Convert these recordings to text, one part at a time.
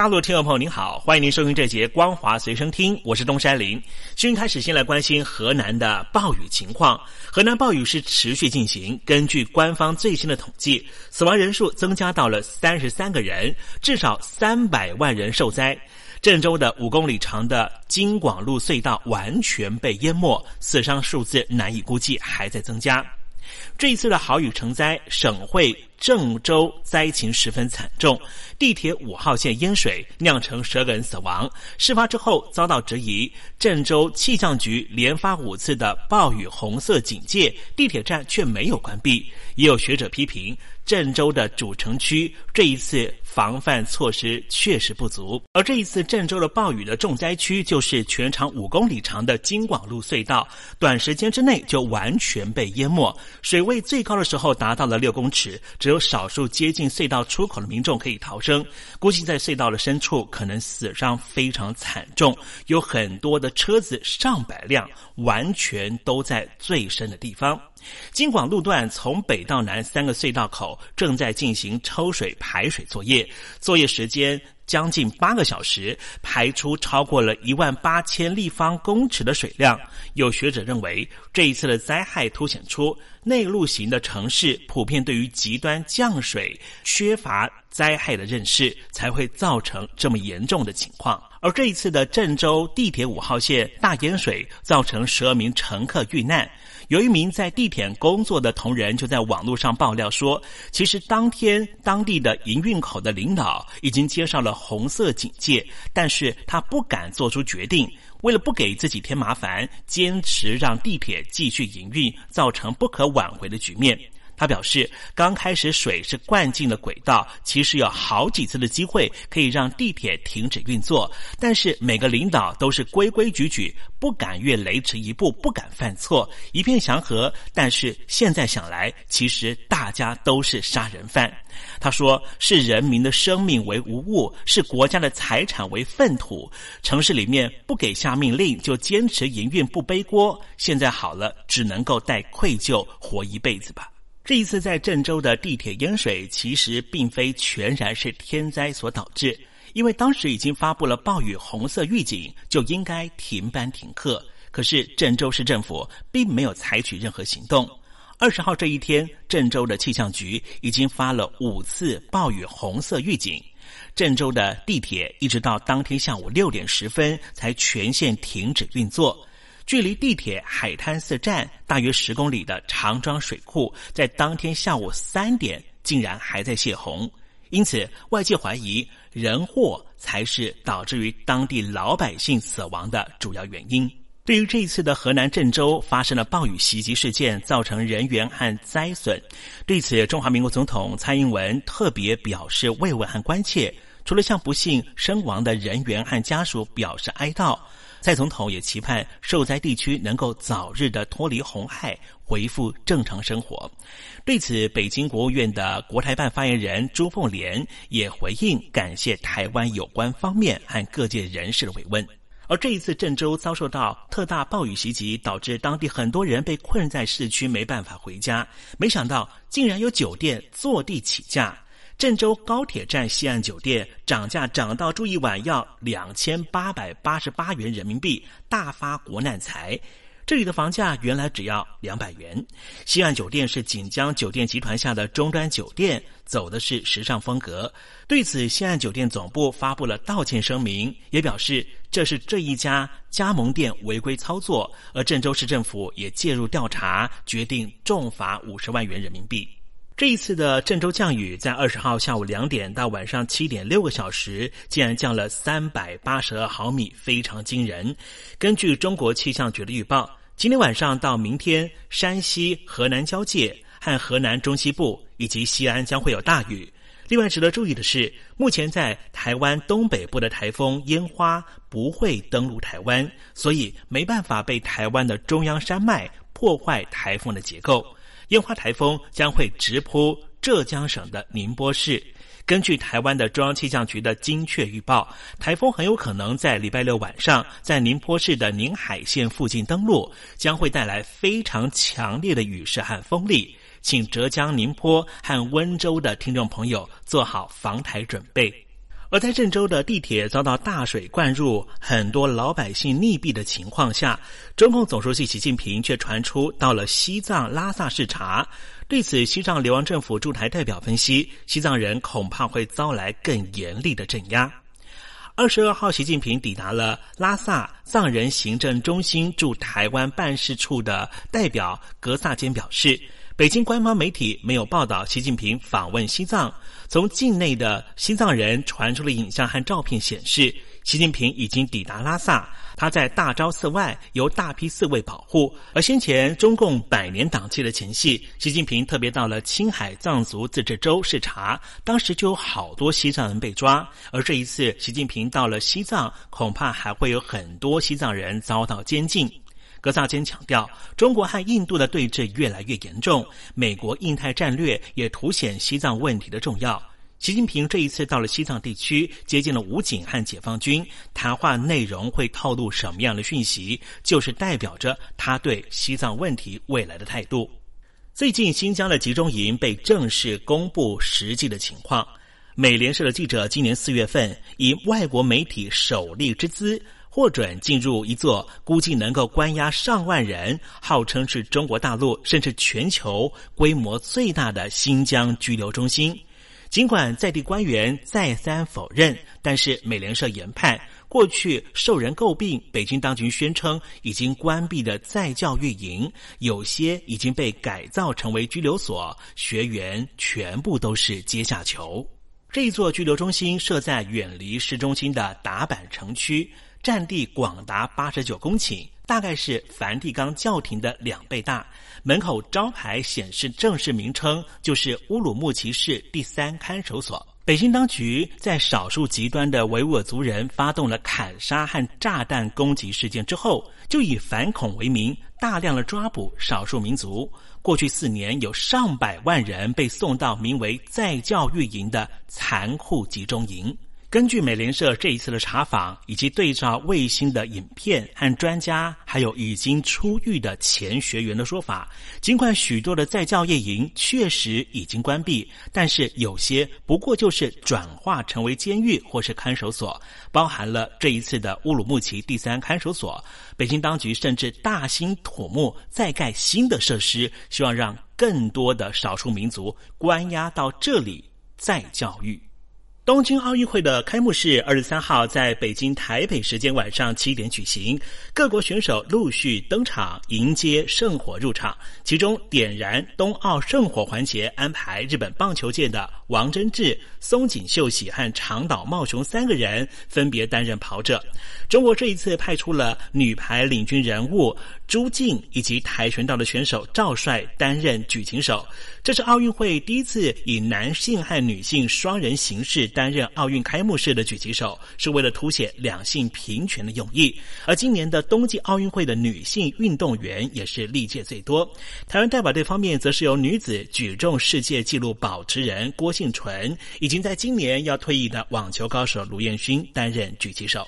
大陆听众朋友您好，欢迎您收听这节《光华随身听》，我是东山林。新闻开始，先来关心河南的暴雨情况。河南暴雨是持续进行，根据官方最新的统计，死亡人数增加到了三十三个人，至少三百万人受灾。郑州的五公里长的京广路隧道完全被淹没，死伤数字难以估计，还在增加。这一次的豪雨成灾，省会郑州灾情十分惨重，地铁五号线淹水，酿成十个人死亡。事发之后遭到质疑，郑州气象局连发五次的暴雨红色警戒，地铁站却没有关闭。也有学者批评。郑州的主城区这一次防范措施确实不足，而这一次郑州的暴雨的重灾区就是全长五公里长的京广路隧道，短时间之内就完全被淹没，水位最高的时候达到了六公尺，只有少数接近隧道出口的民众可以逃生，估计在隧道的深处可能死伤非常惨重，有很多的车子上百辆完全都在最深的地方。京广路段从北到南三个隧道口正在进行抽水排水作业，作业时间将近八个小时，排出超过了一万八千立方公尺的水量。有学者认为，这一次的灾害凸显出内陆型的城市普遍对于极端降水缺乏灾害的认识，才会造成这么严重的情况。而这一次的郑州地铁五号线大淹水，造成十二名乘客遇难。有一名在地铁工作的同仁就在网络上爆料说，其实当天当地的营运口的领导已经接上了红色警戒，但是他不敢做出决定，为了不给自己添麻烦，坚持让地铁继续营运，造成不可挽回的局面。他表示，刚开始水是灌进了轨道，其实有好几次的机会可以让地铁停止运作，但是每个领导都是规规矩矩，不敢越雷池一步，不敢犯错，一片祥和。但是现在想来，其实大家都是杀人犯。他说：“是人民的生命为无物，是国家的财产为粪土。城市里面不给下命令，就坚持营运不背锅。现在好了，只能够带愧疚活一辈子吧。”这一次在郑州的地铁淹水，其实并非全然是天灾所导致，因为当时已经发布了暴雨红色预警，就应该停班停课。可是郑州市政府并没有采取任何行动。二十号这一天，郑州的气象局已经发了五次暴雨红色预警，郑州的地铁一直到当天下午六点十分才全线停止运作。距离地铁海滩寺站大约十公里的长庄水库，在当天下午三点竟然还在泄洪，因此外界怀疑人祸才是导致于当地老百姓死亡的主要原因。对于这一次的河南郑州发生了暴雨袭击事件，造成人员和灾损，对此中华民国总统蔡英文特别表示慰问和关切，除了向不幸身亡的人员和家属表示哀悼。蔡总统也期盼受灾地区能够早日的脱离洪害，恢复正常生活。对此，北京国务院的国台办发言人朱凤莲也回应，感谢台湾有关方面和各界人士的慰问。而这一次郑州遭受到特大暴雨袭击，导致当地很多人被困在市区，没办法回家。没想到，竟然有酒店坐地起价。郑州高铁站西岸酒店涨价涨到住一晚要两千八百八十八元人民币，大发国难财。这里的房价原来只要两百元。西岸酒店是锦江酒店集团下的终端酒店，走的是时尚风格。对此，西岸酒店总部发布了道歉声明，也表示这是这一家加盟店违规操作，而郑州市政府也介入调查，决定重罚五十万元人民币。这一次的郑州降雨，在二十号下午两点到晚上七点六个小时，竟然降了三百八十二毫米，非常惊人。根据中国气象局的预报，今天晚上到明天，山西、河南交界和河南中西部以及西安将会有大雨。另外值得注意的是，目前在台湾东北部的台风烟花不会登陆台湾，所以没办法被台湾的中央山脉破坏台风的结构。烟花台风将会直扑浙江省的宁波市。根据台湾的中央气象局的精确预报，台风很有可能在礼拜六晚上在宁波市的宁海县附近登陆，将会带来非常强烈的雨势和风力。请浙江宁波和温州的听众朋友做好防台准备。而在郑州的地铁遭到大水灌入，很多老百姓溺毙的情况下，中共总书记习近平却传出到了西藏拉萨视察。对此，西藏流亡政府驻台代表分析，西藏人恐怕会遭来更严厉的镇压。二十二号，习近平抵达了拉萨藏人行政中心驻台湾办事处的代表格萨坚表示。北京官方媒体没有报道习近平访问西藏。从境内的西藏人传出的影像和照片显示，习近平已经抵达拉萨。他在大昭寺外由大批侍卫保护。而先前中共百年党期的前夕，习近平特别到了青海藏族自治州视察，当时就有好多西藏人被抓。而这一次，习近平到了西藏，恐怕还会有很多西藏人遭到监禁。格萨坚强调，中国和印度的对峙越来越严重，美国印太战略也凸显西藏问题的重要。习近平这一次到了西藏地区，接见了武警和解放军，谈话内容会透露什么样的讯息，就是代表着他对西藏问题未来的态度。最近，新疆的集中营被正式公布实际的情况。美联社的记者今年四月份以外国媒体首例之资。获准进入一座估计能够关押上万人、号称是中国大陆甚至全球规模最大的新疆拘留中心。尽管在地官员再三否认，但是美联社研判，过去受人诟病、北京当局宣称已经关闭的在教育营，有些已经被改造成为拘留所，学员全部都是阶下囚。这一座拘留中心设在远离市中心的达坂城区。占地广达八十九公顷，大概是梵蒂冈教廷的两倍大。门口招牌显示正式名称，就是乌鲁木齐市第三看守所。北京当局在少数极端的维吾尔族人发动了砍杀和炸弹攻击事件之后，就以反恐为名，大量的抓捕少数民族。过去四年，有上百万人被送到名为再教育营的残酷集中营。根据美联社这一次的查访，以及对照卫星的影片和专家，还有已经出狱的前学员的说法，尽管许多的在教业营确实已经关闭，但是有些不过就是转化成为监狱或是看守所，包含了这一次的乌鲁木齐第三看守所。北京当局甚至大兴土木，再盖新的设施，希望让更多的少数民族关押到这里再教育。东京奥运会的开幕式二十三号在北京台北时间晚上七点举行，各国选手陆续登场迎接圣火入场。其中点燃冬奥圣火环节安排日本棒球界的王贞治、松井秀喜和长岛茂雄三个人分别担任跑者。中国这一次派出了女排领军人物朱静以及跆拳道的选手赵帅担任举旗手。这是奥运会第一次以男性和女性双人形式。担任奥运开幕式的狙击手，是为了凸显两性平权的用意。而今年的冬季奥运会的女性运动员也是历届最多。台湾代表队方面，则是由女子举重世界纪录保持人郭幸纯，已经在今年要退役的网球高手卢彦勋担任狙击手。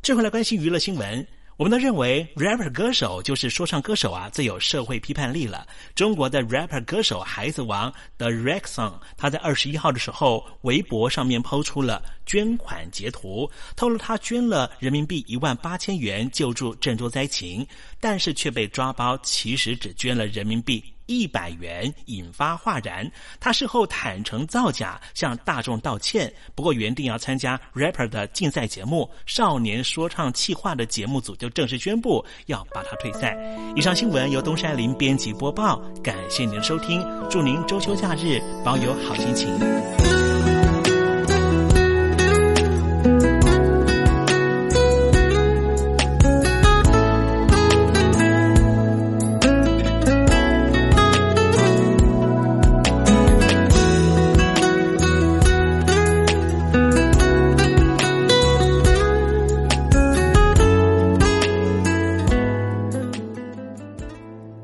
这回来关心娱乐新闻。我们都认为，rapper 歌手就是说唱歌手啊，最有社会批判力了。中国的 rapper 歌手孩子王 The Rexon，他在二十一号的时候，微博上面抛出了捐款截图，透露他捐了人民币一万八千元救助郑州灾情，但是却被抓包，其实只捐了人民币。一百元引发哗然，他事后坦诚造假，向大众道歉。不过，原定要参加 rapper 的竞赛节目《少年说唱气话》的节目组就正式宣布要把他退赛。以上新闻由东山林编辑播报，感谢您的收听，祝您中秋假日保有好心情。